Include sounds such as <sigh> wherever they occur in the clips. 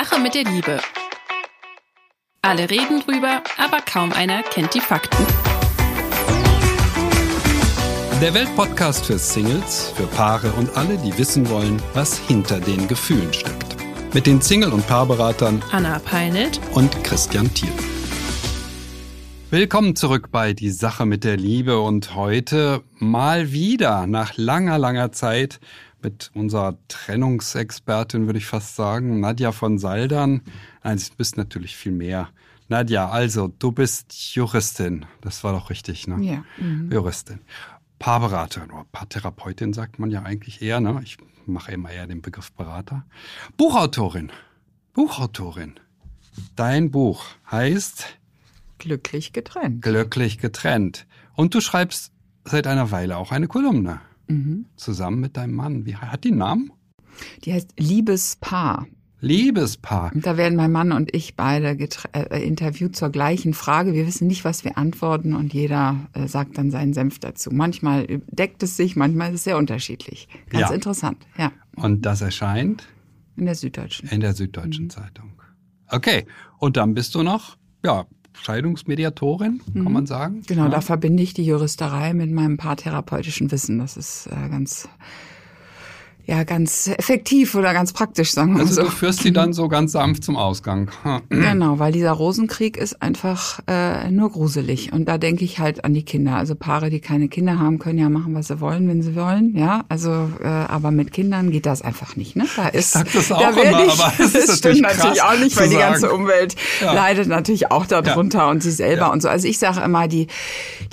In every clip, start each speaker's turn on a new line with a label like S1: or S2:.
S1: Sache mit der Liebe. Alle reden drüber, aber kaum einer kennt die Fakten.
S2: Der Weltpodcast für Singles, für Paare und alle, die wissen wollen, was hinter den Gefühlen steckt. Mit den Single- und Paarberatern
S1: Anna Peinelt
S2: und Christian Thiel. Willkommen zurück bei Die Sache mit der Liebe und heute mal wieder nach langer, langer Zeit mit unserer Trennungsexpertin, würde ich fast sagen, Nadja von Saldern. Nein, du bist natürlich viel mehr. Nadja, also du bist Juristin. Das war doch richtig, ne?
S3: Ja. Mhm.
S2: Juristin. Paarberaterin oder Paartherapeutin sagt man ja eigentlich eher, ne? Ich mache immer eher den Begriff Berater. Buchautorin. Buchautorin. Dein Buch heißt
S3: Glücklich getrennt.
S2: Glücklich getrennt. Und du schreibst seit einer Weile auch eine Kolumne.
S3: Mhm.
S2: Zusammen mit deinem Mann. Wie hat die einen Namen?
S3: Die heißt Liebespaar.
S2: Liebespaar.
S3: Und da werden mein Mann und ich beide äh, interviewt zur gleichen Frage. Wir wissen nicht, was wir antworten und jeder äh, sagt dann seinen Senf dazu. Manchmal deckt es sich, manchmal ist es sehr unterschiedlich. Ganz
S2: Ja.
S3: interessant, ja.
S2: Und das erscheint
S3: In der Süddeutschen.
S2: in der Süddeutschen Zeitung. Okay. Und dann bist du noch, ja, Scheidungsmediatorin, kann man sagen.
S3: Genau,
S2: ja.
S3: da verbinde ich die Juristerei mit meinem paartherapeutischen Wissen. Das ist äh, ganz, ja, ganz effektiv oder ganz praktisch, sagen wir
S2: Also
S3: so.
S2: du führst sie dann so ganz sanft zum Ausgang.
S3: Genau, weil dieser Rosenkrieg ist einfach äh, nur gruselig. Und da denke ich halt an die Kinder. Also Paare, die keine Kinder haben, können ja machen, was sie wollen, wenn sie wollen. Ja, also äh, aber mit Kindern geht das einfach nicht. Ne? Da ist,
S2: sag das auch
S3: da
S2: immer,
S3: ich,
S2: aber <laughs> es ist
S3: das stimmt
S2: natürlich
S3: auch nicht, weil die ganze Umwelt
S2: Ja.
S3: leidet natürlich auch darunter und sie selber
S2: Ja.
S3: und so. Also ich sage immer, die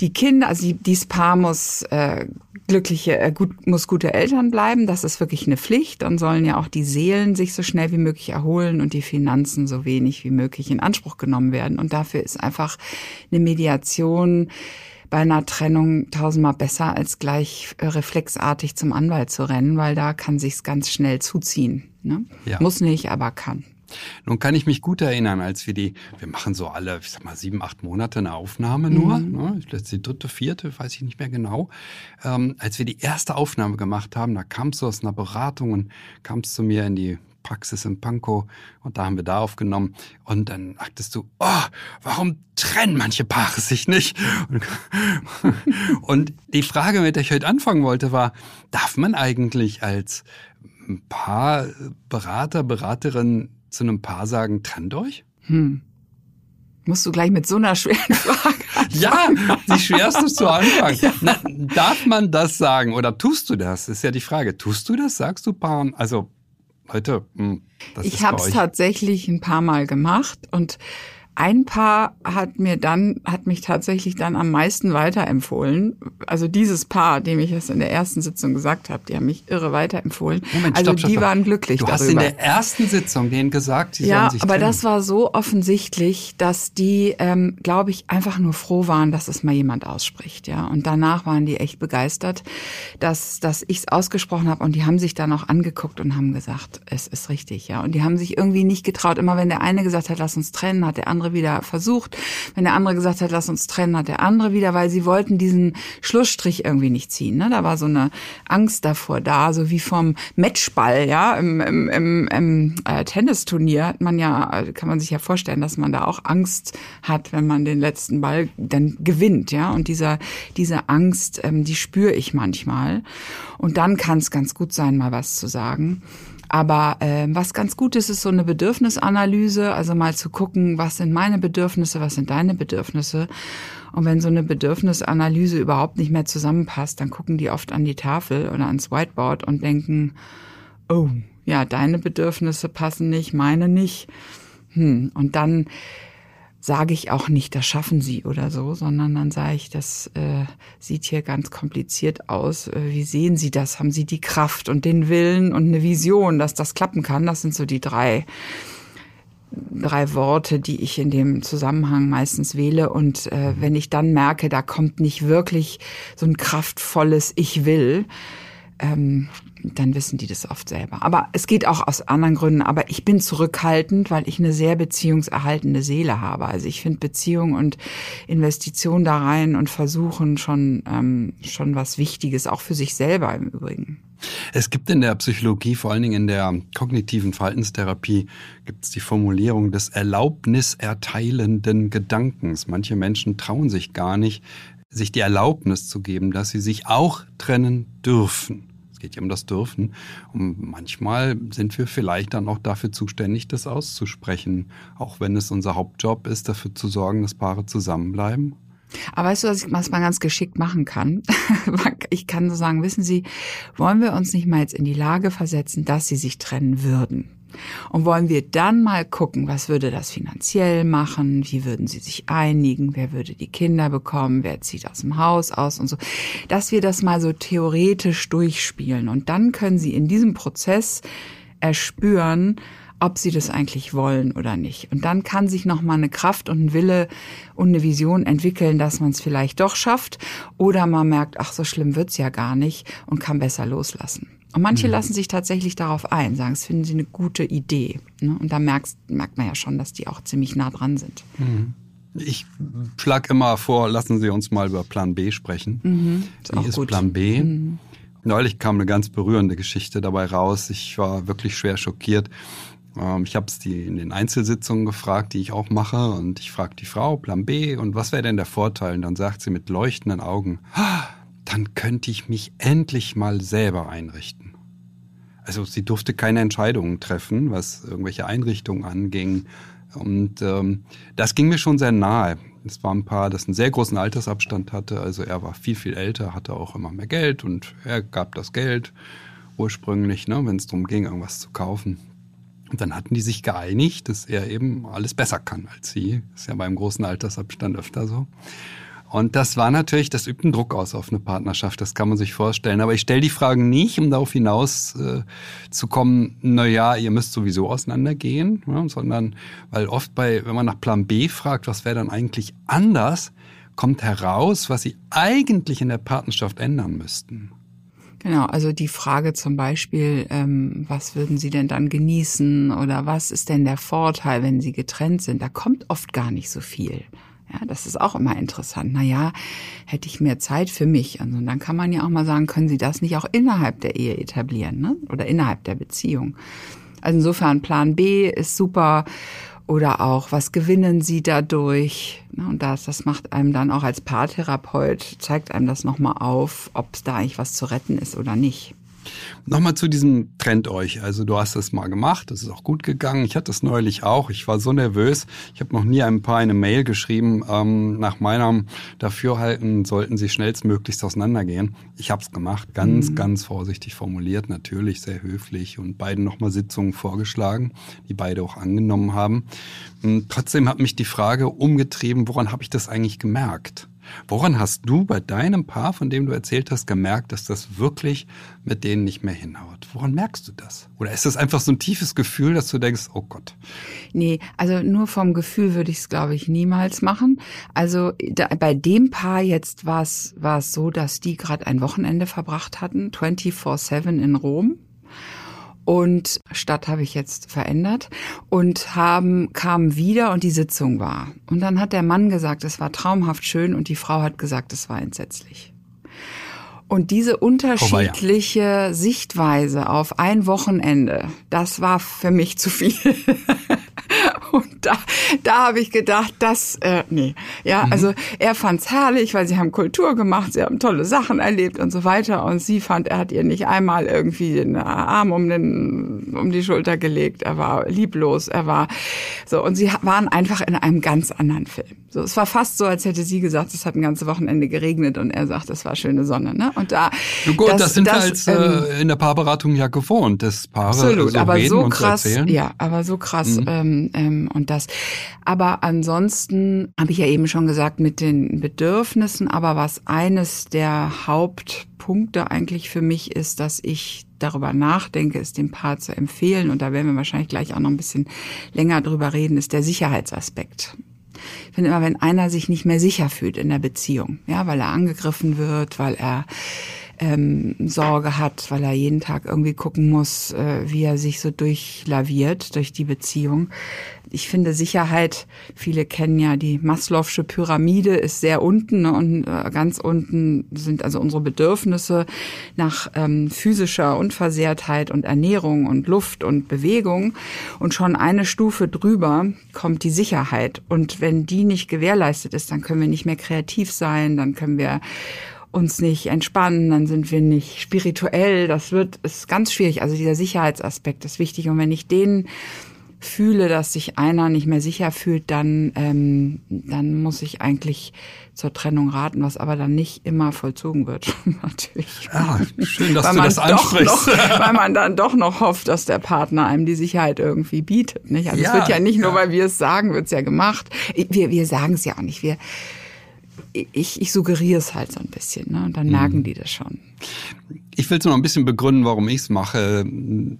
S3: die Kinder, also die, dieses Paar muss äh, glückliche, äh, gut, muss gute Eltern bleiben. Das ist wirklich eine Pflicht. Dann sollen ja auch die Seelen sich so schnell wie möglich erholen und die Finanzen so wenig wie möglich in Anspruch genommen werden. Und dafür ist einfach eine Mediation bei einer Trennung tausendmal besser, als gleich äh, reflexartig zum Anwalt zu rennen, weil da kann sich's ganz schnell zuziehen. Ne?
S2: Ja.
S3: Muss nicht, aber kann.
S2: Nun kann ich mich gut erinnern, als wir die, wir machen so alle, ich sag mal, sieben, acht Monate eine Aufnahme nur, ne? Jetzt die dritte, vierte, weiß ich nicht mehr genau. Ähm, als wir die erste Aufnahme gemacht haben, da kamst du aus einer Beratung und kamst zu mir in die Praxis in Pankow und da haben wir da aufgenommen und dann sagtest du, oh, warum trennen manche Paare sich nicht? Und, <laughs> und die Frage, mit der ich heute anfangen wollte, war, darf man eigentlich als Paarberater, Beraterin zu einem Paar sagen, trennt euch?
S3: Musst du gleich mit so einer schweren <laughs> Frage
S2: Ja, die schwerste zu Anfang. Na, darf man das sagen oder tust du das? Ist ja die Frage. Tust du das? Sagst du Paaren? Also, Leute, hm, das
S3: Ich habe es tatsächlich ein paar Mal gemacht und ein Paar hat mir dann, hat mich tatsächlich dann am meisten weiterempfohlen. Also dieses Paar, dem ich es in der ersten Sitzung gesagt habe, die haben mich irre weiterempfohlen.
S2: Moment,
S3: also
S2: stopp, stopp,
S3: die waren glücklich
S2: Du
S3: darüber.
S2: hast in der ersten Sitzung denen gesagt, sie
S3: ja,
S2: sollen sich
S3: aber
S2: trennen.
S3: das war so offensichtlich, dass die, ähm, glaube ich, einfach nur froh waren, dass es mal jemand ausspricht, ja. Und danach waren die echt begeistert, dass, dass ich es ausgesprochen habe und die haben sich dann auch angeguckt und haben gesagt, es ist richtig, ja. Und die haben sich irgendwie nicht getraut. Immer wenn der eine gesagt hat, lass uns trennen, hat der andere wieder versucht. Wenn der andere gesagt hat, lass uns trennen, hat der andere wieder, weil sie wollten diesen Schlussstrich irgendwie nicht ziehen. Ne? Da war so eine Angst davor da, so wie vom Matchball, ja, im, im, im, im äh, Tennisturnier hat man ja, äh, kann man sich ja vorstellen, dass man da auch Angst hat, wenn man den letzten Ball dann gewinnt, ja. Und dieser, diese Angst, ähm, die spüre ich manchmal. Und dann kann es ganz gut sein, mal was zu sagen. Aber äh, was ganz gut ist, ist so eine Bedürfnisanalyse, also mal zu gucken, was sind meine Bedürfnisse, was sind deine Bedürfnisse. Und wenn so eine Bedürfnisanalyse überhaupt nicht mehr zusammenpasst, dann gucken die oft an die Tafel oder ans Whiteboard und denken, oh, ja, deine Bedürfnisse passen nicht, meine nicht. Hm. Und dann sage ich auch nicht, das schaffen sie oder so, sondern dann sage ich, das äh, sieht hier ganz kompliziert aus. Äh, wie sehen Sie das? Haben Sie die Kraft und den Willen und eine Vision, dass das klappen kann? Das sind so die drei drei Worte, die ich in dem Zusammenhang meistens wähle. Und äh, wenn ich dann merke, da kommt nicht wirklich so ein kraftvolles Ich will, ähm, dann wissen die das oft selber. Aber es geht auch aus anderen Gründen. Aber ich bin zurückhaltend, weil ich eine sehr beziehungserhaltende Seele habe. Also ich finde Beziehung und Investition da rein und versuchen schon ähm, schon was Wichtiges, auch für sich selber im Übrigen.
S2: Es gibt in der Psychologie, vor allen Dingen in der kognitiven Verhaltenstherapie, gibt es die Formulierung des erlaubniserteilenden Gedankens. Manche Menschen trauen sich gar nicht, sich die Erlaubnis zu geben, dass sie sich auch trennen dürfen. Es geht ja um das Dürfen. Und manchmal sind wir vielleicht dann auch dafür zuständig, das auszusprechen, auch wenn es unser Hauptjob ist, dafür zu sorgen, dass Paare zusammenbleiben.
S3: Aber weißt du, was man ganz geschickt machen kann? <laughs> ich kann so sagen, wissen Sie, wollen wir uns nicht mal jetzt in die Lage versetzen, dass Sie sich trennen würden? Und wollen wir dann mal gucken, was würde das finanziell machen? Wie würden sie sich einigen? Wer würde die Kinder bekommen? Wer zieht aus dem Haus aus und so? Dass wir das mal so theoretisch durchspielen. Und dann können sie in diesem Prozess erspüren, ob sie das eigentlich wollen oder nicht. Und dann kann sich noch mal eine Kraft und ein Wille und eine Vision entwickeln, dass man es vielleicht doch schafft oder man merkt, ach so schlimm wird's ja gar nicht und kann besser loslassen. Und manche mhm. lassen sich tatsächlich darauf ein, sagen, es finden sie eine gute Idee. Ne? Und da merkst, merkt man ja schon, dass die auch ziemlich nah dran sind.
S2: Mhm. Ich schlage immer vor, lassen Sie uns mal über Plan B sprechen. Mhm, ist Wie ist gut. Plan B? Mhm. Neulich kam eine ganz berührende Geschichte dabei raus. Ich war wirklich schwer schockiert. Ähm, ich habe es die in den Einzelsitzungen gefragt, die ich auch mache, und ich frage die Frau Plan B und was wäre denn der Vorteil? Und dann sagt sie mit leuchtenden Augen, dann könnte ich mich endlich mal selber einrichten also sie durfte keine Entscheidungen treffen, was irgendwelche Einrichtungen anging. Und ähm, das ging mir schon sehr nahe. Es war ein Paar, das einen sehr großen Altersabstand hatte. Also er war viel, viel älter, hatte auch immer mehr Geld und er gab das Geld ursprünglich, ne, wenn es darum ging, irgendwas zu kaufen. Und dann hatten die sich geeinigt, dass er eben alles besser kann als sie. Ist ja beim großen Altersabstand öfter so. Und das war natürlich, das übt einen Druck aus auf eine Partnerschaft, das kann man sich vorstellen. Aber ich stelle die Fragen nicht, um darauf hinaus äh, zu kommen, na ja, ihr müsst sowieso auseinandergehen, ja, sondern weil oft bei, wenn man nach Plan B fragt, was wäre dann eigentlich anders, kommt heraus, was sie eigentlich in der Partnerschaft ändern müssten.
S3: Genau, also die Frage zum Beispiel, ähm, was würden Sie denn dann genießen oder was ist denn der Vorteil, wenn Sie getrennt sind? Da kommt oft gar nicht so viel. Ja, das ist auch immer interessant. Na ja, hätte ich mehr Zeit für mich. Also dann kann man ja auch mal sagen, können Sie das nicht auch innerhalb der Ehe etablieren, ne? Oder innerhalb der Beziehung? Also insofern Plan B ist super. Oder auch, was gewinnen Sie dadurch? Und das, das macht einem dann auch als Paartherapeut, zeigt einem das nochmal auf, ob es da eigentlich was zu retten ist oder nicht.
S2: Nochmal zu diesem Trend euch. Also du hast es mal gemacht, das ist auch gut gegangen. Ich hatte es neulich auch. Ich war so nervös. Ich habe noch nie ein paar eine Mail geschrieben. Ähm, nach meinem Dafürhalten sollten sie schnellstmöglichst auseinandergehen. Ich habe es gemacht, ganz, mhm. ganz vorsichtig formuliert, natürlich sehr höflich und beiden nochmal Sitzungen vorgeschlagen, die beide auch angenommen haben. Und trotzdem hat mich die Frage umgetrieben, woran habe ich das eigentlich gemerkt? Woran hast du bei deinem Paar, von dem du erzählt hast, gemerkt, dass das wirklich mit denen nicht mehr hinhaut? Woran merkst du das? Oder ist das einfach so ein tiefes Gefühl, dass du denkst, oh Gott?
S3: Nee, also nur vom Gefühl würde ich es, glaube ich, niemals machen. Also da, bei dem Paar jetzt war es war es so, dass die gerade ein Wochenende verbracht hatten, 24-7 in Rom und Stadt habe ich jetzt verändert und haben kamen wieder und die Sitzung war und dann hat der Mann gesagt, es war traumhaft schön und die Frau hat gesagt, es war entsetzlich. Und diese unterschiedliche oh, ja. Sichtweise auf ein Wochenende, das war für mich zu viel. <laughs> Und da, da habe ich gedacht, das, äh, nee. Ja, mhm. also er fand's herrlich, weil sie haben Kultur gemacht, sie haben tolle Sachen erlebt und so weiter. Und sie fand, er hat ihr nicht einmal irgendwie den Arm um, den, um die Schulter gelegt. Er war lieblos, er war so. Und sie waren einfach in einem ganz anderen Film. So, es war fast so, als hätte sie gesagt, es hat ein ganzes Wochenende geregnet und er sagt, es war schöne Sonne. Ne? Und da,
S2: gut, das, das sind das, wir als ähm, in der Paarberatung ja gewohnt, das Paare
S3: absolut,
S2: so
S3: aber
S2: reden
S3: so
S2: und
S3: krass,
S2: erzählen.
S3: ja, aber so krass. Mhm. Ähm, ähm, und das. Aber ansonsten habe ich ja eben schon gesagt mit den Bedürfnissen, aber was eines der Hauptpunkte eigentlich für mich ist, dass ich darüber nachdenke, es dem Paar zu empfehlen, und da werden wir wahrscheinlich gleich auch noch ein bisschen länger drüber reden, ist der Sicherheitsaspekt. Ich finde immer, wenn einer sich nicht mehr sicher fühlt in der Beziehung, ja, weil er angegriffen wird, weil er ähm, Sorge hat, weil er jeden Tag irgendwie gucken muss, äh, wie er sich so durchlaviert durch die Beziehung. Ich finde Sicherheit, viele kennen ja die Maslow'sche Pyramide, ist sehr unten ne, und äh, ganz unten sind also unsere Bedürfnisse nach ähm, physischer Unversehrtheit und Ernährung und Luft und Bewegung. Und schon eine Stufe drüber kommt die Sicherheit. Und wenn die nicht gewährleistet ist, dann können wir nicht mehr kreativ sein, dann können wir uns nicht entspannen, dann sind wir nicht spirituell. Das wird, ist ganz schwierig. Also dieser Sicherheitsaspekt ist wichtig. Und wenn ich den fühle, dass sich einer nicht mehr sicher fühlt, dann, ähm, dann muss ich eigentlich zur Trennung raten, was aber dann nicht immer vollzogen wird. <laughs> Natürlich.
S2: Ah, schön, dass du das ansprichst.
S3: Noch, <laughs> weil man dann doch noch hofft, dass der Partner einem die Sicherheit irgendwie bietet. Nicht? Also ja, es wird ja nicht nur, weil wir es sagen, wird es ja gemacht. Wir, wir sagen es ja auch nicht. Wir, ich, ich suggeriere es halt so ein bisschen, ne? Und dann merken mhm. die das schon.
S2: Ich will es noch ein bisschen begründen, warum ich es mache.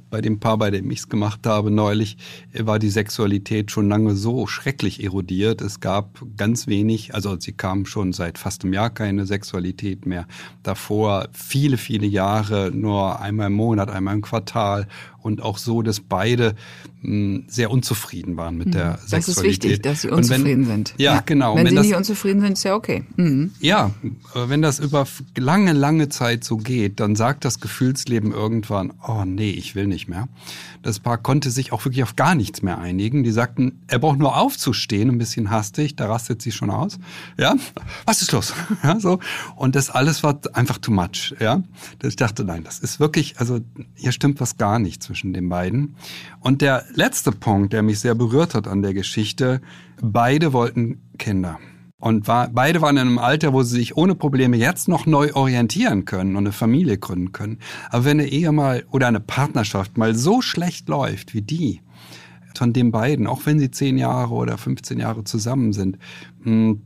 S2: Bei dem Paar, bei dem ich es gemacht habe neulich, war die Sexualität schon lange so schrecklich erodiert. Es gab ganz wenig, also sie kam schon seit fast einem Jahr keine Sexualität mehr. Davor viele, viele Jahre nur einmal im Monat, einmal im Quartal und auch so, dass beide mh, hm, sehr unzufrieden waren mit mhm. der Sexualität.
S3: Das ist wichtig, dass sie unzufrieden wenn, sind.
S2: Ja, ja, genau.
S3: Wenn, wenn sie das, nicht unzufrieden sind, ist ja okay.
S2: Mhm. Ja, wenn das über lange, lange Zeit so geht, dann sagt das Gefühlsleben irgendwann, oh nee, ich will nicht mehr. Das Paar konnte sich auch wirklich auf gar nichts mehr einigen. Die sagten, er braucht nur aufzustehen, ein bisschen hastig, da rastet sie schon aus. Ja, was ist los? <laughs> Ja, so. Und das alles war einfach too much. Ja, ich dachte, nein, das ist wirklich, also hier stimmt was gar nicht zwischen den beiden. Und der letzte Punkt, der mich sehr berührt hat an der Geschichte, beide wollten Kinder. Und war, beide waren in einem Alter, wo sie sich ohne Probleme jetzt noch neu orientieren können und eine Familie gründen können. Aber wenn eine Ehe mal oder eine Partnerschaft mal so schlecht läuft wie die von den beiden, auch wenn sie zehn Jahre oder 15 Jahre zusammen sind, hm,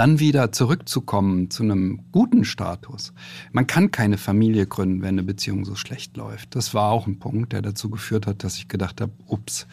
S2: dann wieder zurückzukommen zu einem guten Status. Man kann keine Familie gründen, wenn eine Beziehung so schlecht läuft. Das war auch ein Punkt, der dazu geführt hat, dass ich gedacht habe, ups,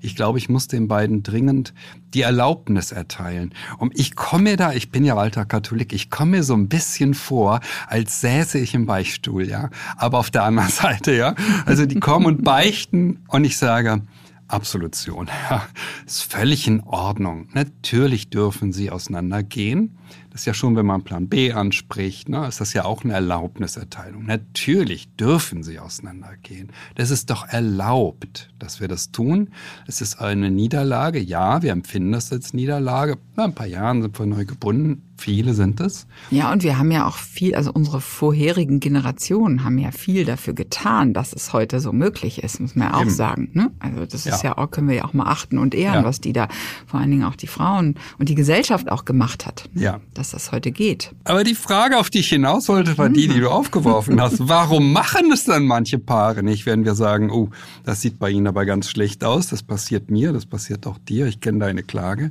S2: ich glaube, ich muss den beiden dringend die Erlaubnis erteilen. Und ich komme mir da, ich bin ja alter Katholik, ich komme mir so ein bisschen vor, als säße ich im Beichtstuhl, ja. Aber auf der anderen <laughs> Seite, ja. Also die kommen und beichten und ich sage, Absolution. Ja, ist völlig in Ordnung. Natürlich dürfen sie auseinandergehen. Das ist ja schon, wenn man Plan B anspricht, ne, ist das ja auch eine Erlaubniserteilung. Natürlich dürfen sie auseinandergehen. Das ist doch erlaubt, dass wir das tun. Es ist eine Niederlage. Ja, wir empfinden das als Niederlage. Nach ein paar Jahren sind wir neu gebunden. Viele sind es.
S3: Ja, und wir haben ja auch viel, also unsere vorherigen Generationen haben ja viel dafür getan, dass es heute so möglich ist, muss man ja auch Eben. sagen. Ne? Also das ist ja. ja auch, können wir ja auch mal achten und ehren, ja. was die da, vor allen Dingen auch die Frauen und die Gesellschaft auch gemacht hat. Ne? Ja dass das heute geht.
S2: Aber die Frage, auf die ich hinaus wollte, war die, die du aufgeworfen <laughs> hast. Warum machen es dann manche Paare nicht, wenn wir sagen, oh, das sieht bei ihnen aber ganz schlecht aus, das passiert mir, das passiert auch dir, ich kenne deine Klage.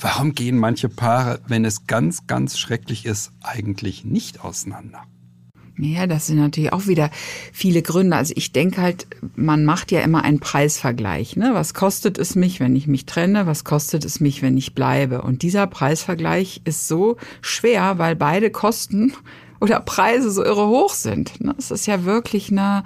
S2: Warum gehen manche Paare, wenn es ganz, ganz schrecklich ist, eigentlich nicht auseinander?
S3: Ja, das sind natürlich auch wieder viele Gründe. Also ich denke halt, man macht ja immer einen Preisvergleich. Ne? Was kostet es mich, wenn ich mich trenne? Was kostet es mich, wenn ich bleibe? Und dieser Preisvergleich ist so schwer, weil beide Kosten <laughs> oder Preise so irre hoch sind. Ne? Es ist ja wirklich eine,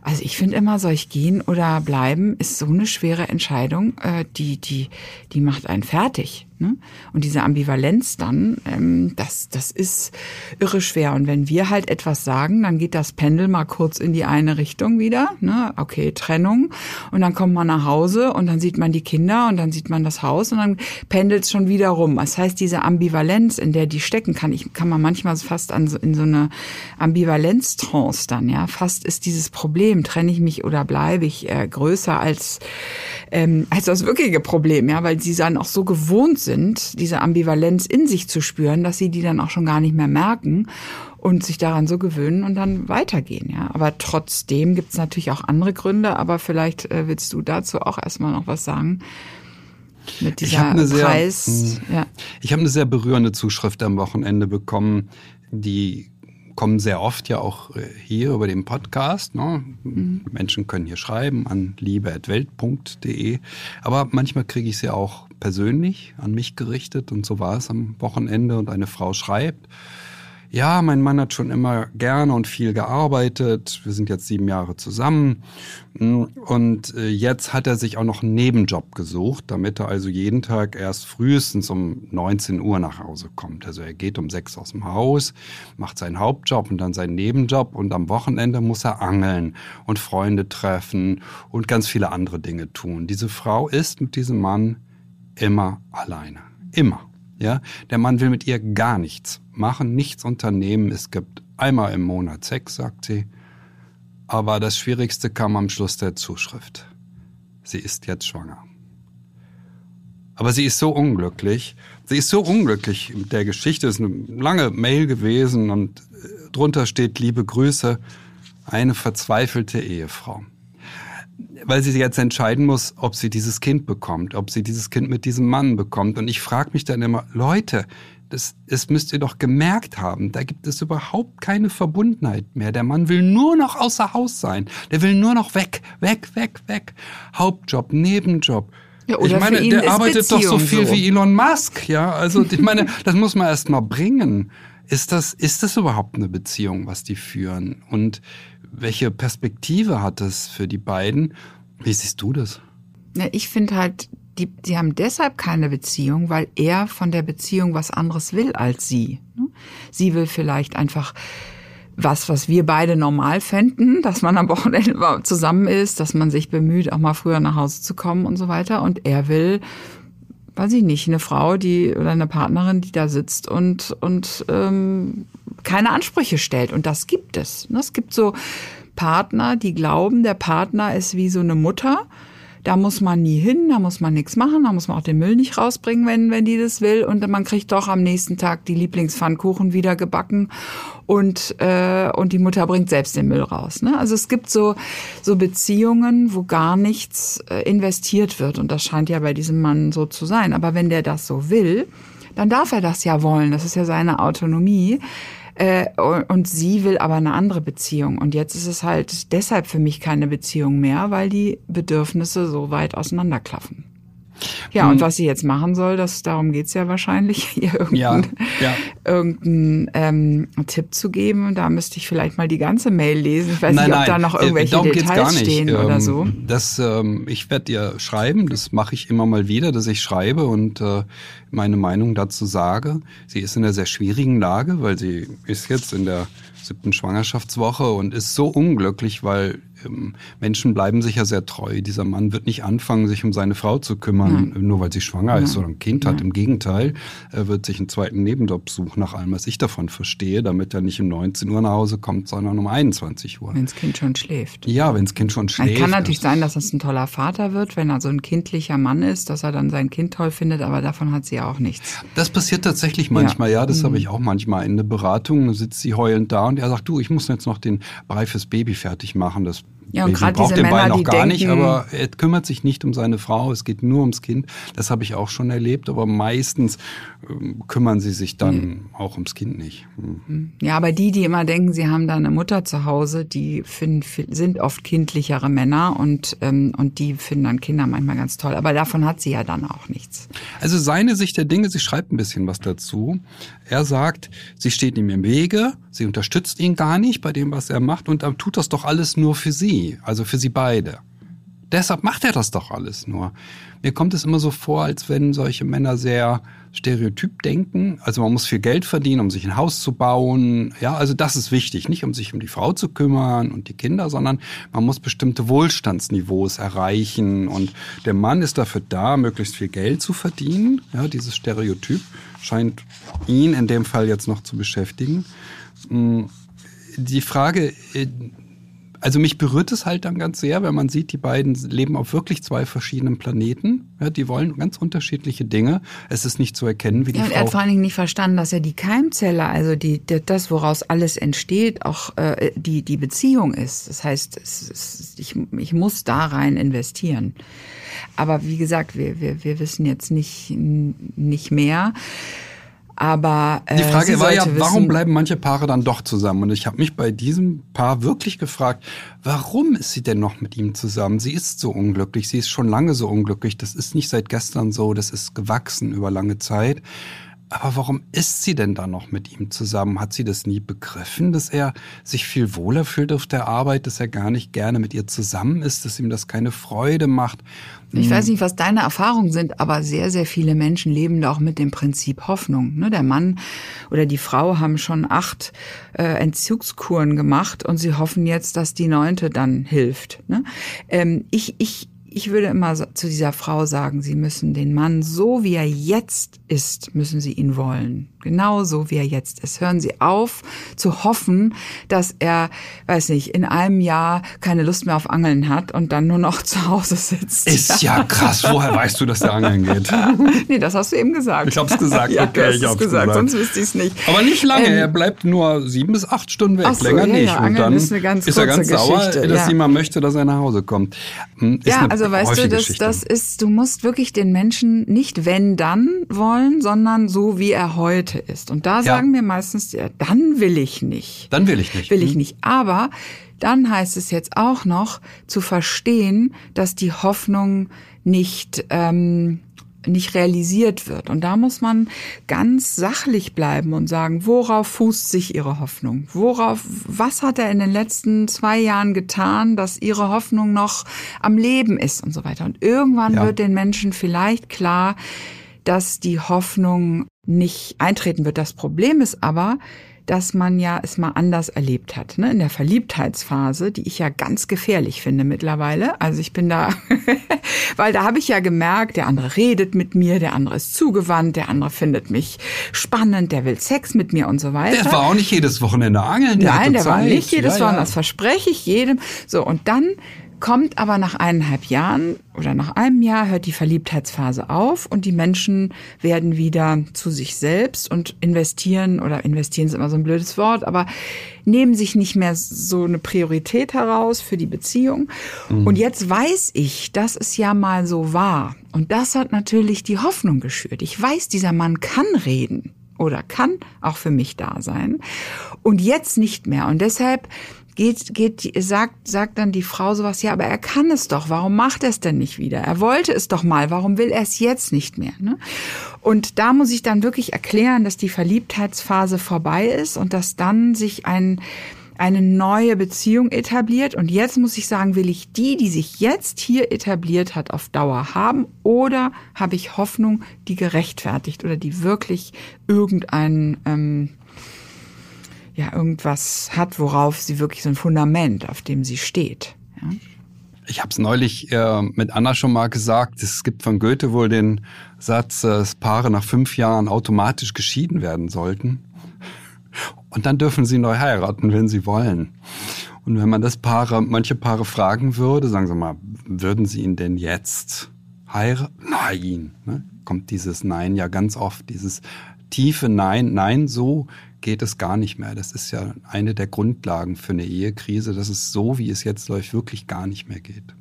S3: also ich finde immer, soll ich gehen oder bleiben, ist so eine schwere Entscheidung, äh, die, die, die macht einen fertig. Ne? Und diese Ambivalenz dann, ähm, das, das ist irre schwer. Und wenn wir halt etwas sagen, dann geht das Pendel mal kurz in die eine Richtung wieder. Ne? Okay, Trennung. Und dann kommt man nach Hause und dann sieht man die Kinder und dann sieht man das Haus und dann pendelt es schon wieder rum. Das heißt, diese Ambivalenz, in der die stecken kann, ich, kann man manchmal fast an so, in so eine Ambivalenztrance dann, ja. Fast ist dieses Problem, trenne ich mich oder bleibe ich äh, größer als, ähm, als das wirkliche Problem, ja, weil sie dann auch so gewohnt sind, diese Ambivalenz in sich zu spüren, dass sie die dann auch schon gar nicht mehr merken und sich daran so gewöhnen und dann weitergehen. Ja, aber trotzdem gibt es natürlich auch andere Gründe. Aber vielleicht äh, willst du dazu auch erstmal noch was sagen. Mit dieser
S2: ich eine Preis. Hm. ja. Ich habe eine sehr berührende Zuschrift am Wochenende bekommen, die kommen sehr oft ja auch äh, hier über den Podcast. Ne? Mhm. Menschen können hier schreiben an liebe.welt.de. Aber manchmal kriege ich sie auch persönlich an mich gerichtet. Und so war es am Wochenende. Und eine Frau schreibt, ja, mein Mann hat schon immer gerne und viel gearbeitet. Wir sind jetzt sieben Jahre zusammen. Und äh, jetzt hat er sich auch noch einen Nebenjob gesucht, damit er also jeden Tag erst frühestens um 19 Uhr nach Hause kommt. Also er geht um sechs aus dem Haus, macht seinen Hauptjob und dann seinen Nebenjob und am Wochenende muss er angeln und Freunde treffen und ganz viele andere Dinge tun. Diese Frau ist mit diesem Mann immer alleine. Immer. Ja, der Mann will mit ihr gar nichts machen, nichts unternehmen. Es gibt einmal im Monat Sex, sagt sie. Aber das Schwierigste kam am Schluss der Zuschrift. Sie ist jetzt schwanger. Aber sie ist so unglücklich. Sie ist so unglücklich mit der Geschichte. Es ist eine lange Mail gewesen und drunter steht liebe Grüße, eine verzweifelte Ehefrau weil sie sich jetzt entscheiden muss, ob sie dieses Kind bekommt, ob sie dieses Kind mit diesem Mann bekommt. Und ich frage mich dann immer, Leute, das, das müsst ihr doch gemerkt haben, da gibt es überhaupt keine Verbundenheit mehr. Der Mann will nur noch außer Haus sein. Der will nur noch weg, weg, weg, weg. Hauptjob, Nebenjob. Ja, ich meine, der arbeitet Beziehung doch so viel so. wie Elon Musk, ja. Also ich meine, <laughs> das muss man erst mal bringen. Ist das, ist das überhaupt eine Beziehung, was die führen? Und welche Perspektive hat das für die beiden? Wie siehst du das?
S3: Ja, ich finde halt, die, die haben deshalb keine Beziehung, weil er von der Beziehung was anderes will als sie. Ne? Sie will vielleicht einfach was, was wir beide normal fänden, dass man am Wochenende <laughs> zusammen ist, dass man sich bemüht, auch mal früher nach Hause zu kommen und so weiter. Und er will, weiß ich nicht, eine Frau, die oder eine Partnerin, die da sitzt und und ähm, keine Ansprüche stellt. Und das gibt es. Ne? Es gibt so Partner, die glauben, der Partner ist wie so eine Mutter. Da muss man nie hin, da muss man nichts machen, da muss man auch den Müll nicht rausbringen, wenn, wenn die das will. Und man kriegt doch am nächsten Tag die Lieblingspfannkuchen wieder gebacken und, äh, und die Mutter bringt selbst den Müll raus. Ne? Also es gibt so, so Beziehungen, wo gar nichts äh, investiert wird. Und das scheint ja bei diesem Mann so zu sein. Aber wenn der das so will, dann darf er das ja wollen. Das ist ja seine Autonomie. Äh, und sie will aber eine andere Beziehung. Und jetzt ist es halt deshalb für mich keine Beziehung mehr, weil die Bedürfnisse so weit auseinanderklaffen. Ja, und hm. was sie jetzt machen soll, das, darum geht's ja wahrscheinlich, <laughs> ihr irgendeinen ja, ja. irgendein, ähm, Tipp zu geben. Da müsste ich vielleicht mal die ganze Mail lesen. Ich weiß
S2: nein,
S3: nicht,
S2: ob
S3: da noch äh, irgendwelche Details stehen ähm, oder so.
S2: Das, ähm, ich werde dir schreiben, das mache ich immer mal wieder, dass ich schreibe und äh, meine Meinung dazu sage. Sie ist in einer sehr schwierigen Lage, weil sie ist jetzt in der siebten Schwangerschaftswoche und ist so unglücklich, weil Menschen bleiben sich ja sehr treu. Dieser Mann wird nicht anfangen, sich um seine Frau zu kümmern, Nein. nur weil sie schwanger Nein. ist oder ein Kind hat. Im Gegenteil, er wird sich einen zweiten Nebenjob suchen, nach allem, was ich davon verstehe, damit er nicht um 19 Uhr nach Hause kommt, sondern um 21 Uhr.
S3: Wenn das Kind schon schläft.
S2: Ja, wenn das Kind schon schläft.
S3: Es kann natürlich sein, dass es ein toller Vater wird, wenn er so ein kindlicher Mann ist, dass er dann sein Kind toll findet, aber davon hat sie auch nichts.
S2: Das passiert tatsächlich manchmal, ja. ja das mhm. habe ich auch manchmal in der Beratung. Sitzt sie heulend da und er sagt, du, ich muss jetzt noch den Brei fürs Baby fertig machen. Das
S3: ja, und gerade diese den Männer,
S2: noch
S3: die
S2: gar
S3: denken,
S2: nicht, aber er kümmert sich nicht um seine Frau, es geht nur ums Kind. Das habe ich auch schon erlebt, aber meistens äh, kümmern sie sich dann mhm. auch ums Kind nicht.
S3: Mhm. Ja, aber die, die immer denken, sie haben da eine Mutter zu Hause, die finden, sind oft kindlichere Männer und, ähm, und die finden dann Kinder manchmal ganz toll. Aber davon hat sie ja dann auch nichts.
S2: Also seine Sicht der Dinge, sie schreibt ein bisschen was dazu. Er sagt, sie steht ihm im Wege, sie unterstützt ihn gar nicht bei dem, was er macht und tut das doch alles nur für sie, also für sie beide. Deshalb macht er das doch alles nur. Mir kommt es immer so vor, als wenn solche Männer sehr stereotyp denken. Also man muss viel Geld verdienen, um sich ein Haus zu bauen. Ja, also das ist wichtig. Nicht um sich um die Frau zu kümmern und die Kinder, sondern man muss bestimmte Wohlstandsniveaus erreichen. Und der Mann ist dafür da, möglichst viel Geld zu verdienen. Ja, dieses Stereotyp scheint ihn in dem Fall jetzt noch zu beschäftigen. Hm, die Frage, äh, also mich berührt es halt dann ganz sehr, wenn man sieht, die beiden leben auf wirklich zwei verschiedenen Planeten. Ja, die wollen ganz unterschiedliche Dinge. Es ist nicht zu erkennen, wie die ja,
S3: und
S2: Frau.
S3: Er hat vor allen Dingen nicht verstanden, dass ja die Keimzelle, also die, das, woraus alles entsteht, auch äh, die die Beziehung ist. Das heißt, es, ich, ich muss da rein investieren. Aber wie gesagt, wir, wir, wir wissen jetzt nicht nicht mehr. Aber
S2: äh, die Frage war ja, warum bleiben manche Paare dann doch zusammen? Und ich habe mich bei diesem Paar wirklich gefragt, warum ist sie denn noch mit ihm zusammen? Sie ist so unglücklich, sie ist schon lange so unglücklich. Das ist nicht seit gestern so, das ist gewachsen über lange Zeit. Aber warum ist sie denn da noch mit ihm zusammen? Hat sie das nie begriffen, dass er sich viel wohler fühlt auf der Arbeit, dass er gar nicht gerne mit ihr zusammen ist, dass ihm das keine Freude macht?
S3: Ich weiß nicht, was deine Erfahrungen sind, aber sehr, sehr viele Menschen leben da auch mit dem Prinzip Hoffnung. Ne? Der Mann oder die Frau haben schon acht äh, Entzugskuren gemacht und sie hoffen jetzt, dass die neunte dann hilft. Ne? Ähm, ich, ich, ich würde immer zu dieser Frau sagen, Sie müssen den Mann so wie er jetzt ist, müssen Sie ihn wollen. Genau so wie er jetzt ist. Hören Sie auf zu hoffen, dass er, weiß nicht, in einem Jahr keine Lust mehr auf Angeln hat und dann nur noch <laughs> zu Hause sitzt.
S2: Ist ja <laughs> krass. Woher weißt du, dass der Angeln geht? <laughs>
S3: nee, das hast du eben gesagt.
S2: Ich hab's gesagt.
S3: ja,
S2: okay,
S3: ich hab's gesagt. gesagt. Sonst wüsste ich es nicht.
S2: Aber nicht lange. Ähm, er bleibt nur sieben bis acht Stunden weg. So, Länger ja, nicht.
S3: Ja,
S2: und dann
S3: ist, eine ganz
S2: ist er ganz
S3: Geschichte.
S2: sauer, dass jemand möchte, dass er nach Hause kommt.
S3: Hm, ist ja, also weißt du, das, das ist, du musst wirklich den Menschen nicht wenn dann wollen, sondern so wie er heute ist. Und da sagen mir meistens, ja, dann will ich nicht.
S2: Dann will ich nicht.
S3: Will ich nicht. Aber dann heißt es jetzt auch noch zu verstehen, dass die Hoffnung nicht ähm, nicht realisiert wird. Und da muss man ganz sachlich bleiben und sagen, worauf fußt sich Ihre Hoffnung? Worauf, was hat er in den letzten zwei Jahren getan, dass Ihre Hoffnung noch am Leben ist und so weiter? Und irgendwann ja. wird den Menschen vielleicht klar, dass die Hoffnung nicht eintreten wird. Das Problem ist aber, dass man ja es mal anders erlebt hat. Ne? In der Verliebtheitsphase, die ich ja ganz gefährlich finde mittlerweile. Also ich bin da, <laughs> weil da habe ich ja gemerkt, der andere redet mit mir, der andere ist zugewandt, der andere findet mich spannend, der will Sex mit mir und so weiter.
S2: Der war auch nicht jedes Wochenende angeln.
S3: Der Nein, der Zeit. war nicht jedes ja, Wochenende, ja. das verspreche ich jedem. So, und dann kommt aber nach eineinhalb Jahren oder nach einem Jahr hört die Verliebtheitsphase auf und die Menschen werden wieder zu sich selbst und investieren oder investieren ist immer so ein blödes Wort, aber nehmen sich nicht mehr so eine Priorität heraus für die Beziehung. Mhm. Und jetzt weiß ich, dass es ja mal so war. Und das hat natürlich die Hoffnung geschürt. Ich weiß, dieser Mann kann reden oder kann auch für mich da sein. Und jetzt nicht mehr. Und deshalb geht, geht, sagt, sagt dann die Frau sowas, ja, aber er kann es doch, warum macht er es denn nicht wieder? Er wollte es doch mal, warum will er es jetzt nicht mehr? Ne? Und da muss ich dann wirklich erklären, dass die Verliebtheitsphase vorbei ist und dass dann sich ein, eine neue Beziehung etabliert. Und jetzt muss ich sagen, will ich die, die sich jetzt hier etabliert hat, auf Dauer haben oder habe ich Hoffnung, die gerechtfertigt oder die wirklich irgendeinen ähm, ja irgendwas hat, worauf sie wirklich so ein Fundament, auf dem sie steht. Ja?
S2: Ich habe es neulich äh, mit Anna schon mal gesagt. Es gibt von Goethe wohl den Satz, äh, dass Paare nach fünf Jahren automatisch geschieden werden sollten. Und dann dürfen sie neu heiraten, wenn sie wollen. Und wenn man das Paare, manche Paare fragen würde, sagen Sie mal, würden Sie ihn denn jetzt heiraten? Nein. Ne? Kommt dieses Nein ja ganz oft, dieses tiefe Nein, nein, so geht es gar nicht mehr. Das ist ja eine der Grundlagen für eine Ehekrise, dass es so, wie es jetzt läuft, wirklich gar nicht mehr geht.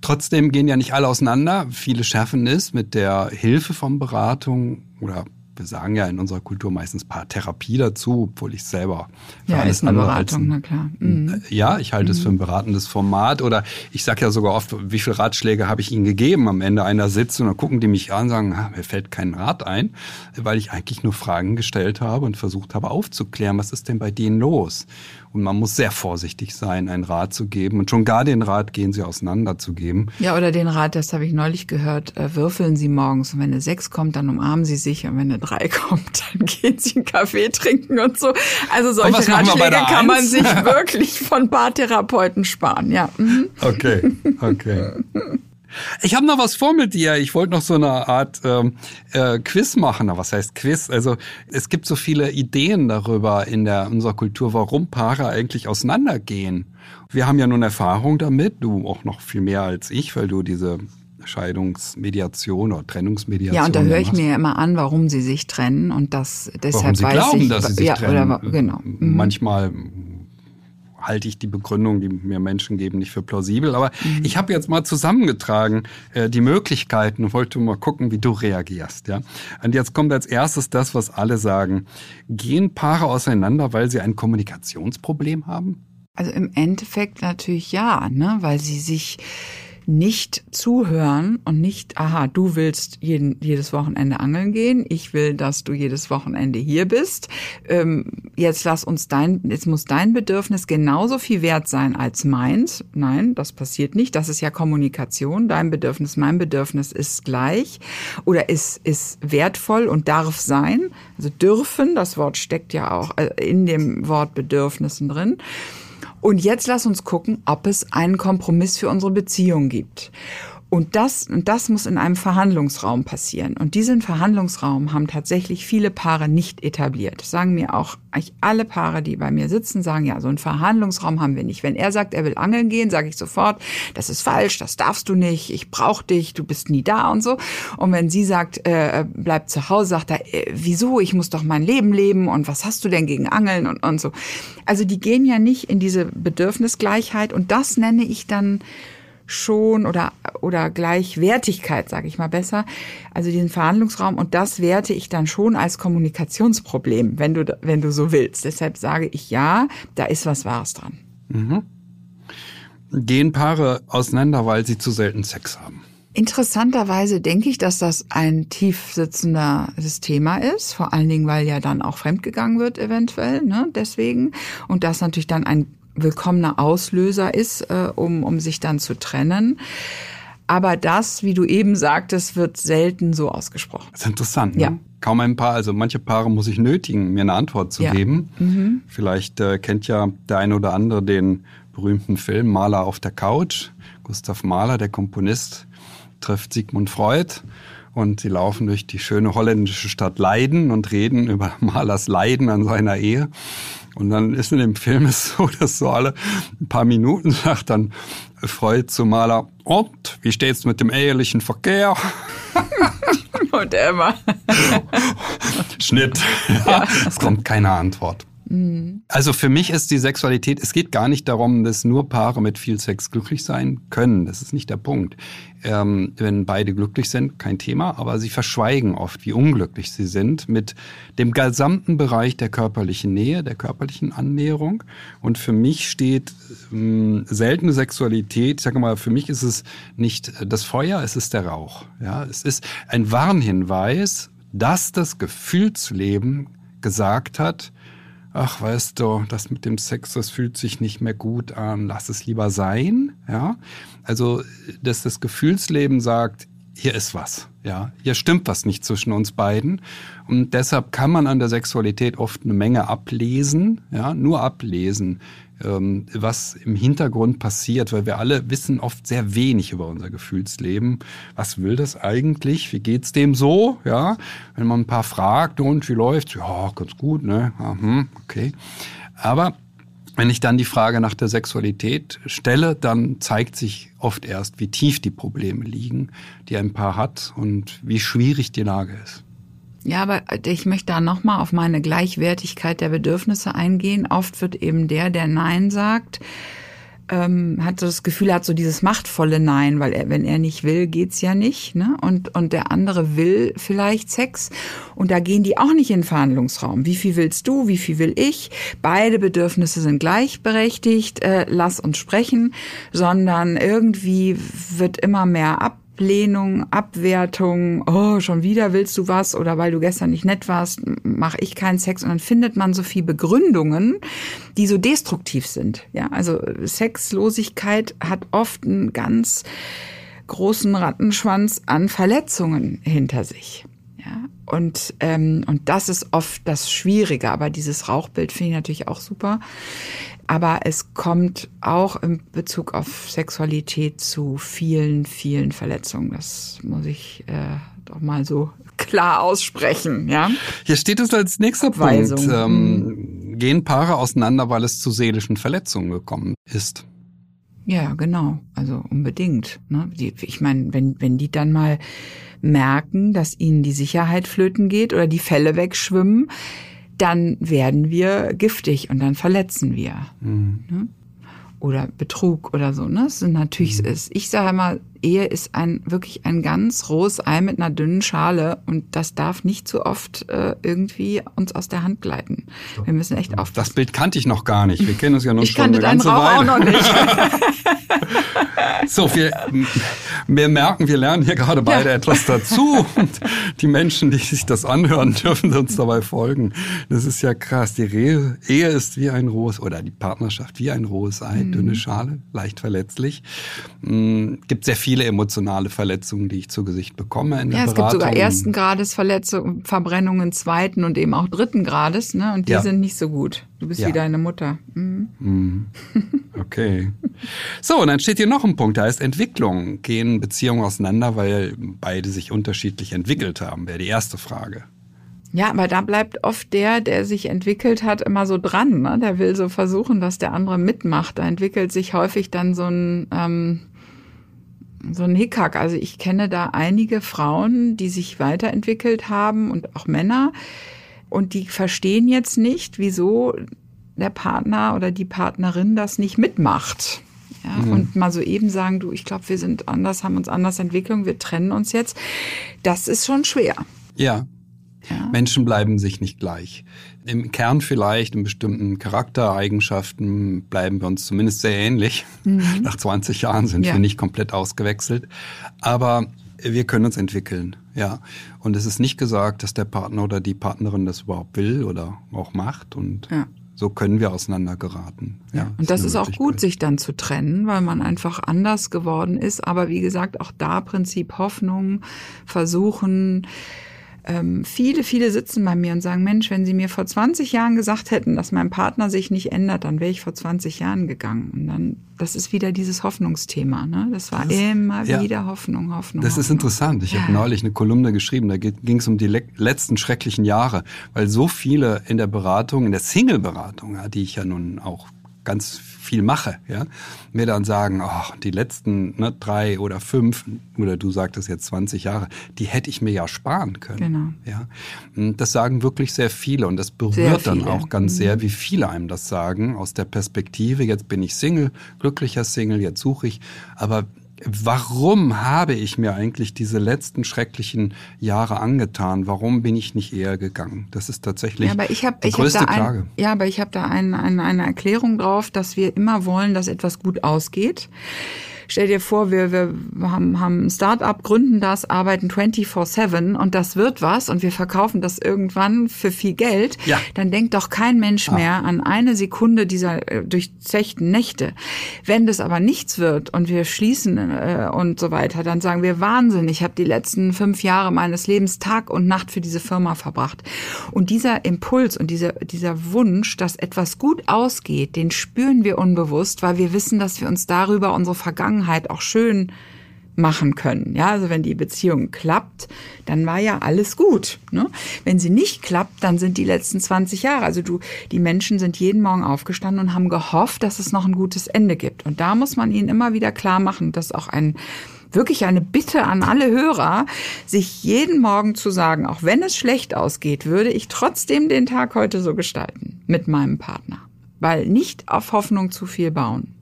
S2: Trotzdem gehen ja nicht alle auseinander. Viele schaffen es mit der Hilfe von Beratung oder wir sagen ja in unserer Kultur meistens Paartherapie dazu, obwohl ich selber
S3: für ja, alles ist eine Beratung, na klar.
S2: Mhm. Äh, ja, ich halte mhm. es für ein beratendes Format oder ich sage ja sogar oft, wie viele Ratschläge habe ich Ihnen gegeben am Ende einer Sitzung, dann gucken die mich an und sagen, ah, mir fällt kein Rat ein, weil ich eigentlich nur Fragen gestellt habe und versucht habe aufzuklären, was ist denn bei denen los? Und man muss sehr vorsichtig sein, einen Rat zu geben. Und schon gar den Rat gehen sie auseinanderzugeben.
S3: Ja, oder den Rat, das habe ich neulich gehört, äh, würfeln Sie morgens. Und wenn eine sechs kommt, dann umarmen Sie sich. Und wenn eine drei <laughs> kommt, dann gehen Sie einen Kaffee trinken und so. Also solche Ratschläge kann man sich <laughs> wirklich von Paartherapeuten sparen. Ja. Mhm.
S2: Okay, okay. <laughs> Ich habe noch was vor mit dir. Ich wollte noch so eine Art ähm, äh, Quiz machen. Na, was heißt Quiz? Also es gibt so viele Ideen darüber in der unserer Kultur, warum Paare eigentlich auseinandergehen. Wir haben ja nun Erfahrung damit, du auch noch viel mehr als ich, weil du diese Scheidungsmediation oder Trennungsmediation.
S3: Ja, und da höre ich mir immer an, warum sie sich trennen und das deshalb warum sie weiß
S2: glauben,
S3: ich,
S2: dass sie sich
S3: ja,
S2: trennen.
S3: Oder, genau.
S2: Mhm. Manchmal halte ich die Begründung, die mir Menschen geben, nicht für plausibel. Aber mhm. ich habe jetzt mal zusammengetragen äh, die Möglichkeiten und wollte mal gucken, wie du reagierst. Ja? Und jetzt kommt als erstes das, was alle sagen. Gehen Paare auseinander, weil sie ein Kommunikationsproblem haben?
S3: Also im Endeffekt natürlich ja, ne? weil sie sich nicht zuhören und nicht, aha, du willst jeden, jedes Wochenende angeln gehen, ich will, dass du jedes Wochenende hier bist. Ähm, jetzt lass uns dein, jetzt muss dein Bedürfnis genauso viel wert sein als meins. Nein, das passiert nicht. Das ist ja Kommunikation. Dein Bedürfnis, mein Bedürfnis ist gleich oder ist, ist wertvoll und darf sein. Also dürfen, das Wort steckt ja auch äh, in dem Wort Bedürfnissen drin. Und jetzt lass uns gucken, ob es einen Kompromiss für unsere Beziehung gibt. Und das, und das muss in einem Verhandlungsraum passieren. Und diesen Verhandlungsraum haben tatsächlich viele Paare nicht etabliert. Sagen mir auch eigentlich alle Paare, die bei mir sitzen, sagen, ja, so einen Verhandlungsraum haben wir nicht. Wenn er sagt, er will angeln gehen, sage ich sofort, das ist falsch, das darfst du nicht, ich brauche dich, du bist nie da und so. Und wenn sie sagt, äh, bleib zu Hause, sagt er, äh, wieso, ich muss doch mein Leben leben und was hast du denn gegen Angeln und, und so. Also die gehen ja nicht in diese Bedürfnisgleichheit und das nenne ich dann schon oder, oder Gleichwertigkeit, sage ich mal besser, also diesen Verhandlungsraum und das werte ich dann schon als Kommunikationsproblem, wenn du, wenn du so willst. Deshalb sage ich ja, da ist was Wahres dran.
S2: Mhm. Gehen Paare auseinander, weil sie zu selten Sex haben?
S3: Interessanterweise denke ich, dass das ein tief sitzendes Thema ist, vor allen Dingen, weil ja dann auch fremdgegangen wird eventuell, ne, deswegen. Und das natürlich dann ein willkommener Auslöser ist, äh, um, um sich dann zu trennen. Aber das, wie du eben sagtest, wird selten so ausgesprochen.
S2: Das ist interessant. Ne? Ja. Kaum ein Paar, also manche Paare muss ich nötigen, mir eine Antwort zu ja. geben. Mhm. Vielleicht äh, kennt ja der eine oder andere den berühmten Film Maler auf der Couch. Gustav Mahler, der Komponist, trifft Sigmund Freud und sie laufen durch die schöne holländische Stadt Leiden und reden über <laughs> Mahlers Leiden an seiner Ehe. Und dann ist in dem Film <laughs> es so, dass so alle ein paar Minuten sagt dann Freud zu Maler, und wie steht's mit dem ehelichen Verkehr? <laughs>
S3: und Emma. <laughs>
S2: Schnitt. Ja, es kommt keine Antwort. Mhm. Also für mich ist die Sexualität, es geht gar nicht darum, dass nur Paare mit viel Sex glücklich sein können. Das ist nicht der Punkt. Ähm, wenn beide glücklich sind, kein Thema, aber sie verschweigen oft, wie unglücklich sie sind mit dem gesamten Bereich der körperlichen Nähe, der körperlichen Annäherung. Und für mich steht ähm, seltene Sexualität, ich sage mal, für mich ist es nicht das Feuer, es ist der Rauch. Ja, es ist ein Warnhinweis, dass das Gefühlsleben gesagt hat, ach, weißt du, das mit dem Sex, das fühlt sich nicht mehr gut an, lass es lieber sein, ja. Also, dass das Gefühlsleben sagt, hier ist was, ja, hier stimmt was nicht zwischen uns beiden. Und deshalb kann man an der Sexualität oft eine Menge ablesen, ja, nur ablesen, was im Hintergrund passiert, weil wir alle wissen oft sehr wenig über unser Gefühlsleben. Was will das eigentlich? Wie geht's dem so? Ja, wenn man ein paar fragt und wie läuft's? Ja, ganz gut, ne? Aha, okay. Aber wenn ich dann die Frage nach der Sexualität stelle, dann zeigt sich oft erst, wie tief die Probleme liegen, die ein Paar hat und wie schwierig die Lage ist.
S3: Ja, aber ich möchte da nochmal auf meine Gleichwertigkeit der Bedürfnisse eingehen. Oft wird eben der, der Nein sagt, ähm, hat so das Gefühl, hat so dieses machtvolle Nein, weil er, wenn er nicht will, geht's ja nicht. Ne? Und, und der andere will vielleicht Sex. Und da gehen die auch nicht in den Verhandlungsraum. Wie viel willst du? Wie viel will ich? Beide Bedürfnisse sind gleichberechtigt. Äh, lass uns sprechen. Sondern irgendwie wird immer mehr ab Ablehnung, Abwertung, oh, schon wieder willst du was oder weil du gestern nicht nett warst, mache ich keinen Sex und dann findet man so viel Begründungen, die so destruktiv sind. Ja, also Sexlosigkeit hat oft einen ganz großen Rattenschwanz an Verletzungen hinter sich. Ja, und, ähm, und das ist oft das Schwierige. Aber dieses Rauchbild finde ich natürlich auch super. Aber es kommt auch in Bezug auf Sexualität zu vielen, vielen Verletzungen. Das muss ich äh, doch mal so <laughs> klar aussprechen. Ja?
S2: Hier steht es als nächster Abweisung. Punkt. Ähm, gehen Paare auseinander, weil es zu seelischen Verletzungen gekommen ist.
S3: Ja, genau. Also unbedingt. Ne? Die, ich meine, wenn, wenn die dann mal merken, dass ihnen die Sicherheit flöten geht oder die Fälle wegschwimmen, dann werden wir giftig und dann verletzen wir. Mhm. Ne? Oder Betrug oder so. Ne? Das sind natürlich, mhm. ist, ich sage immer, Ehe ist ein wirklich ein ganz rohes Ei mit einer dünnen Schale und das darf nicht zu oft äh, irgendwie uns aus der Hand gleiten. Wir müssen echt aufpassen.
S2: Das Bild kannte ich noch gar nicht. Wir kennen uns ja nun
S3: ich
S2: schon eine ganze
S3: Rauch
S2: Weile.
S3: auch noch nicht. <laughs>
S2: So, wir, wir merken, wir lernen hier gerade beide
S3: Ja.
S2: etwas dazu. Und die Menschen, die sich das anhören, <laughs> dürfen uns dabei folgen. Das ist ja krass. Die Rehe, Ehe ist wie ein rohes, oder die Partnerschaft wie ein rohes Ei,
S3: Mhm.
S2: dünne Schale, leicht verletzlich. Mm, gibt sehr viele emotionale Verletzungen, die ich zu Gesicht bekomme in der
S3: Ja, es gibt
S2: Beratung.
S3: sogar ersten Grades Verletzungen, Verbrennungen zweiten und eben auch dritten Grades, ne? Und die
S2: Ja.
S3: sind nicht so gut. Du bist
S2: Ja.
S3: wie deine Mutter. Mhm.
S2: Okay. So, und dann steht hier noch ein Punkt, der heißt Entwicklung. Gehen Beziehungen auseinander, weil beide sich unterschiedlich entwickelt haben, wäre die erste Frage.
S3: Ja, aber da bleibt oft der, der sich entwickelt hat, immer so dran. Ne? Der will so versuchen, dass der andere mitmacht. Da entwickelt sich häufig dann so ein ähm, so ein Hickhack. Also ich kenne da einige Frauen, die sich weiterentwickelt haben und auch Männer und die verstehen jetzt nicht, wieso der Partner oder die Partnerin das nicht mitmacht. Ja, Und mal so eben sagen, du, ich glaube, wir sind anders, haben uns anders entwickelt, wir trennen uns jetzt. Das ist schon schwer.
S2: Ja.
S3: Ja.
S2: Menschen bleiben sich nicht gleich. Im Kern vielleicht, in bestimmten Charaktereigenschaften bleiben wir uns zumindest sehr ähnlich. Nach 20 Jahren sind
S3: Mhm. Ja.
S2: wir nicht komplett ausgewechselt. Aber wir können uns entwickeln, ja. Und es ist nicht gesagt, dass der Partner oder die Partnerin das überhaupt will oder auch macht. Und
S3: Ja.
S2: so können wir auseinander geraten. Ja,
S3: Und das
S2: eine
S3: ist auch gut, sich dann zu trennen, weil man einfach anders geworden ist. Aber wie gesagt, auch da Prinzip Hoffnung, versuchen. Ähm, viele, viele sitzen bei mir und sagen, Mensch, wenn Sie mir vor 20 Jahren gesagt hätten, dass mein Partner sich nicht ändert, dann wäre ich vor 20 Jahren gegangen. Und dann, das ist wieder dieses Hoffnungsthema. Ne? Das war
S2: Das ist-
S3: immer
S2: ja.
S3: wieder Hoffnung, Hoffnung.
S2: Das ist
S3: Hoffnung.
S2: interessant. Ich
S3: Ja.
S2: habe neulich eine Kolumne geschrieben, da ging es um die le letzten schrecklichen Jahre, weil so viele in der Beratung, in der Single-Beratung, ja, die ich ja nun auch ganz viel mache, ja, mir dann sagen, oh, die letzten ne, drei oder fünf, oder du sagtest jetzt 20 Jahre, die hätte ich mir ja sparen können.
S3: Genau.
S2: Ja. Und Das sagen wirklich sehr viele und das berührt dann auch ganz sehr, wie viele einem das sagen, aus der Perspektive, jetzt bin ich Single, glücklicher Single, jetzt suche ich, aber warum habe ich mir eigentlich diese letzten schrecklichen Jahre angetan? Warum bin ich nicht eher gegangen? Das ist tatsächlich
S3: Ja, aber ich habe
S2: die
S3: ich hab
S2: größte
S3: da ein,
S2: Klage.
S3: ja, aber ich habe da ein, ein, eine Erklärung drauf, dass wir immer wollen, dass etwas gut ausgeht. Stell dir vor, wir, wir haben, haben ein Start-up, gründen das, arbeiten 24-7 und das wird was und wir verkaufen das irgendwann für viel Geld.
S2: Ja. Ah.
S3: Dann denkt doch kein Mensch mehr an eine Sekunde dieser äh, durchzechten Nächte. Wenn das aber nichts wird und wir schließen äh, und so weiter, dann sagen wir Wahnsinn, ich habe die letzten fünf Jahre meines Lebens Tag und Nacht für diese Firma verbracht. Und dieser Impuls und dieser, dieser Wunsch, dass etwas gut ausgeht, den spüren wir unbewusst, weil wir wissen, dass wir uns darüber unsere Vergangenheit auch schön machen können. Ja, also wenn die Beziehung klappt, dann war ja alles gut. Ne? Wenn sie nicht klappt, dann sind die letzten 20 Jahre. Also du, die Menschen sind jeden Morgen aufgestanden und haben gehofft, dass es noch ein gutes Ende gibt. Und da muss man ihnen immer wieder klar machen, dass auch ein wirklich eine Bitte an alle Hörer, sich jeden Morgen zu sagen, auch wenn es schlecht ausgeht, würde ich trotzdem den Tag heute so gestalten mit meinem Partner. Weil nicht auf Hoffnung zu viel bauen.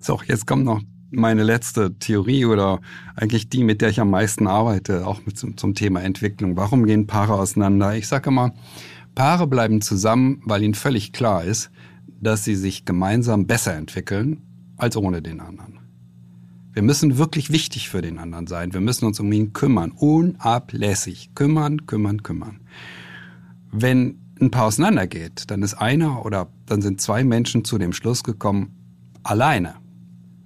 S2: So, jetzt kommt noch meine letzte Theorie oder eigentlich die, mit der ich am meisten arbeite, auch mit zum, zum Thema Entwicklung. Warum gehen Paare auseinander? Ich sage immer, Paare bleiben zusammen, weil ihnen völlig klar ist, dass sie sich gemeinsam besser entwickeln als ohne den anderen. Wir müssen wirklich wichtig für den anderen sein. Wir müssen uns um ihn kümmern, unablässig. Kümmern, kümmern, kümmern. Wenn ein Paar auseinandergeht, dann ist einer oder dann sind zwei Menschen zu dem Schluss gekommen, alleine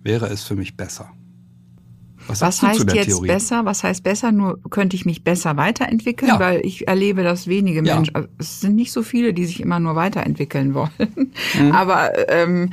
S2: wäre es für mich besser.
S3: Was
S2: zu
S3: heißt jetzt
S2: Theorie?
S3: besser? Was heißt besser? Nur könnte ich mich besser weiterentwickeln,
S2: Ja.
S3: weil ich erlebe, dass wenige
S2: Ja.
S3: Menschen, also es sind nicht so viele, die sich immer nur weiterentwickeln wollen.
S2: Mhm.
S3: Aber ähm,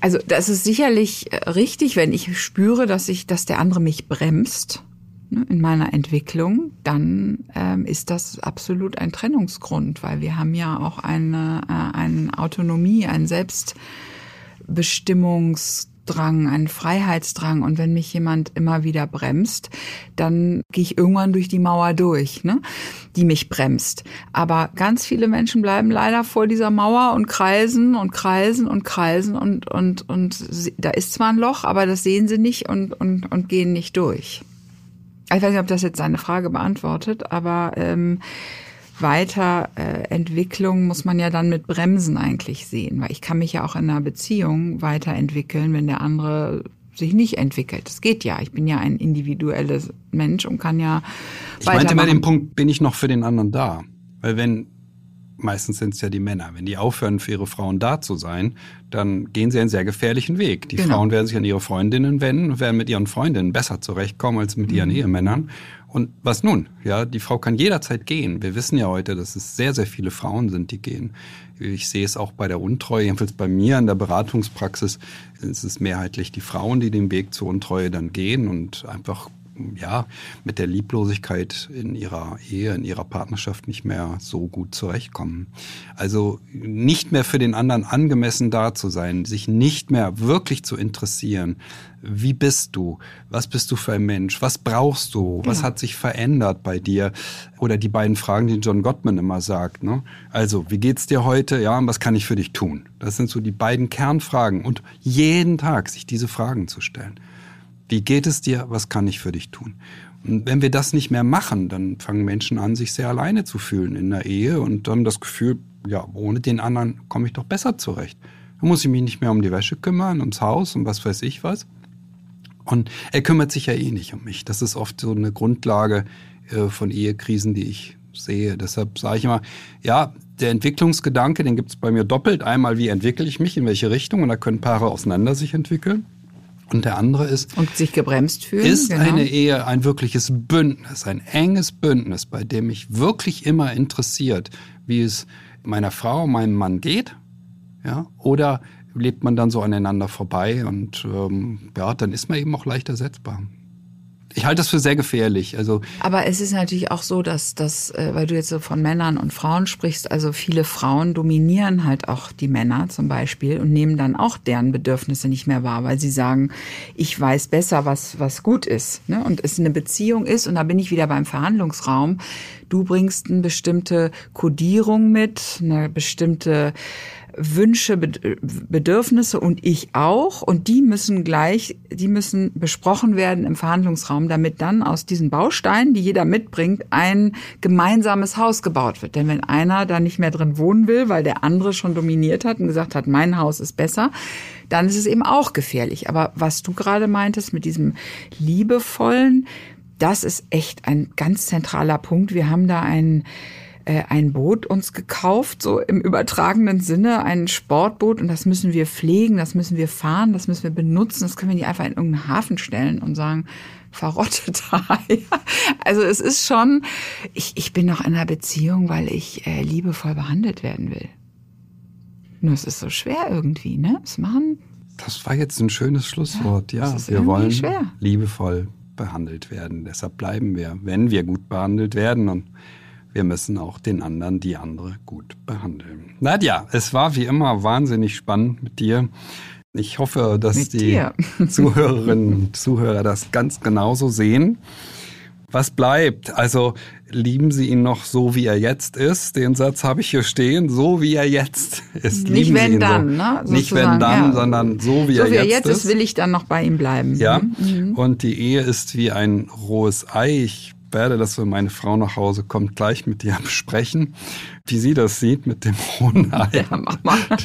S3: also das ist sicherlich richtig, wenn ich spüre, dass ich, dass der andere mich bremst ne, in meiner Entwicklung, dann ähm, ist das absolut ein Trennungsgrund, weil wir haben ja auch eine, äh, eine Autonomie, ein Selbstbestimmungs Machtdrang, einen Freiheitsdrang. Und wenn mich jemand immer wieder bremst, dann gehe ich irgendwann durch die Mauer durch, ne? die mich bremst. Aber ganz viele Menschen bleiben leider vor dieser Mauer und kreisen und kreisen und kreisen und, und, und da ist zwar ein Loch, aber das sehen sie nicht und, und, und gehen nicht durch. Ich weiß nicht, ob das jetzt seine Frage beantwortet, aber ähm, Weiterentwicklung muss man ja dann mit Bremsen eigentlich sehen, weil ich kann mich ja auch in einer Beziehung weiterentwickeln, wenn der andere sich nicht entwickelt. Das geht ja. Ich bin ja ein individuelles Mensch und kann ja.
S2: Ich meinte mal den Punkt, bin ich noch für den anderen da? Weil wenn meistens sind es ja die Männer. Wenn die aufhören, für ihre Frauen da zu sein, dann gehen sie einen sehr gefährlichen Weg. Die genau. Frauen werden sich an ihre Freundinnen wenden und werden mit ihren Freundinnen besser zurechtkommen als mit mhm. ihren Ehemännern. Und was nun? Ja, die Frau kann jederzeit gehen. Wir wissen ja heute, dass es sehr, sehr viele Frauen sind, die gehen. Ich sehe es auch bei der Untreue, jedenfalls bei mir in der Beratungspraxis, ist es mehrheitlich die Frauen, die den Weg zur Untreue dann gehen und einfach ja, mit der Lieblosigkeit in ihrer Ehe, in ihrer Partnerschaft nicht mehr so gut zurechtkommen. Also nicht mehr für den anderen angemessen da zu sein, sich nicht mehr wirklich zu interessieren. Wie bist du? Was bist du für ein Mensch? Was brauchst du? Was ja. hat sich verändert bei dir? Oder die beiden Fragen, die John Gottman immer sagt. Ne? Also, wie geht's dir heute? Ja, und was kann ich für dich tun? Das sind so die beiden Kernfragen. Und jeden Tag sich diese Fragen zu stellen. Wie geht es dir? Was kann ich für dich tun? Und wenn wir das nicht mehr machen, dann fangen Menschen an, sich sehr alleine zu fühlen in der Ehe und haben das Gefühl, ja, ohne den anderen komme ich doch besser zurecht. Da muss ich mich nicht mehr um die Wäsche kümmern, ums Haus und was weiß ich was. Und er kümmert sich ja eh nicht um mich. Das ist oft so eine Grundlage äh, von Ehekrisen, die ich sehe. Deshalb sage ich immer, ja, der Entwicklungsgedanke, den gibt es bei mir doppelt. Einmal, wie entwickle ich mich, in welche Richtung, und da können Paare auseinander sich entwickeln. Und der andere ist.
S3: Und sich gebremst fühlen.
S2: Ist genau. eine Ehe ein wirkliches Bündnis, ein enges Bündnis, bei dem mich wirklich immer interessiert, wie es meiner Frau, meinem Mann geht? Ja? Oder lebt man dann so aneinander vorbei und ähm, ja, dann ist man eben auch leicht ersetzbar. Ich halte das für sehr gefährlich. Also
S3: Aber es ist natürlich auch so, dass dass, äh, weil du jetzt so von Männern und Frauen sprichst, also viele Frauen dominieren halt auch die Männer zum Beispiel und nehmen dann auch deren Bedürfnisse nicht mehr wahr, weil sie sagen, ich weiß besser, was, was gut ist. Ne? Und es eine Beziehung ist, und da bin ich wieder beim Verhandlungsraum, du bringst eine bestimmte Kodierung mit, eine bestimmte Wünsche, Bedürfnisse und ich auch. Und die müssen gleich, die müssen besprochen werden im Verhandlungsraum, damit dann aus diesen Bausteinen, die jeder mitbringt, ein gemeinsames Haus gebaut wird. Denn wenn einer da nicht mehr drin wohnen will, weil der andere schon dominiert hat und gesagt hat, mein Haus ist besser, dann ist es eben auch gefährlich. Aber was du gerade meintest mit diesem liebevollen, das ist echt ein ganz zentraler Punkt. Wir haben da einen äh, ein Boot uns gekauft, so im übertragenen Sinne, ein Sportboot und das müssen wir pflegen, das müssen wir fahren, das müssen wir benutzen, das können wir nicht einfach in irgendeinen Hafen stellen und sagen, verrottet <laughs> Also es ist schon, ich, ich bin noch in einer Beziehung, weil ich äh, liebevoll behandelt werden will. Nur es ist so schwer irgendwie, ne? Das machen.
S2: Das war jetzt ein schönes Schlusswort, ja. ja wir wollen schwer. liebevoll behandelt werden. Deshalb bleiben wir, wenn wir gut behandelt werden und wir müssen auch den anderen, die andere gut behandeln. Nadja, es war wie immer wahnsinnig spannend mit dir. Ich hoffe, dass mit die <laughs> Zuhörerinnen und Zuhörer das ganz genauso sehen. Was bleibt? Also lieben Sie ihn noch so, wie er jetzt ist? Den Satz habe ich hier stehen, so wie er jetzt ist.
S3: Nicht wenn dann, so. ne?
S2: Nicht wenn dann, ja. sondern so wie, so er, wie er jetzt,
S3: ist. will ich dann noch bei ihm bleiben.
S2: Ja. Mhm. Und die Ehe ist wie ein rohes Ei. Ich werde das, wenn meine Frau nach Hause kommt, gleich mit dir <laughs> besprechen, wie sie das sieht mit dem <laughs> hohen Ei, ja,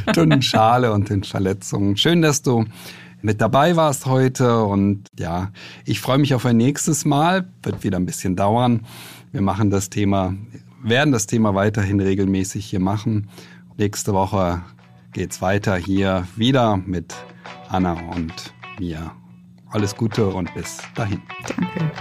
S2: der <laughs> dünnen Schale und den Verletzungen. Schön, dass du mit dabei warst heute und ja, ich freue mich auf ein nächstes Mal. Wird wieder ein bisschen dauern. Wir machen das Thema, werden das Thema weiterhin regelmäßig hier machen. Nächste Woche geht's weiter hier wieder mit Anna und mir. Alles Gute und bis dahin.
S3: Danke.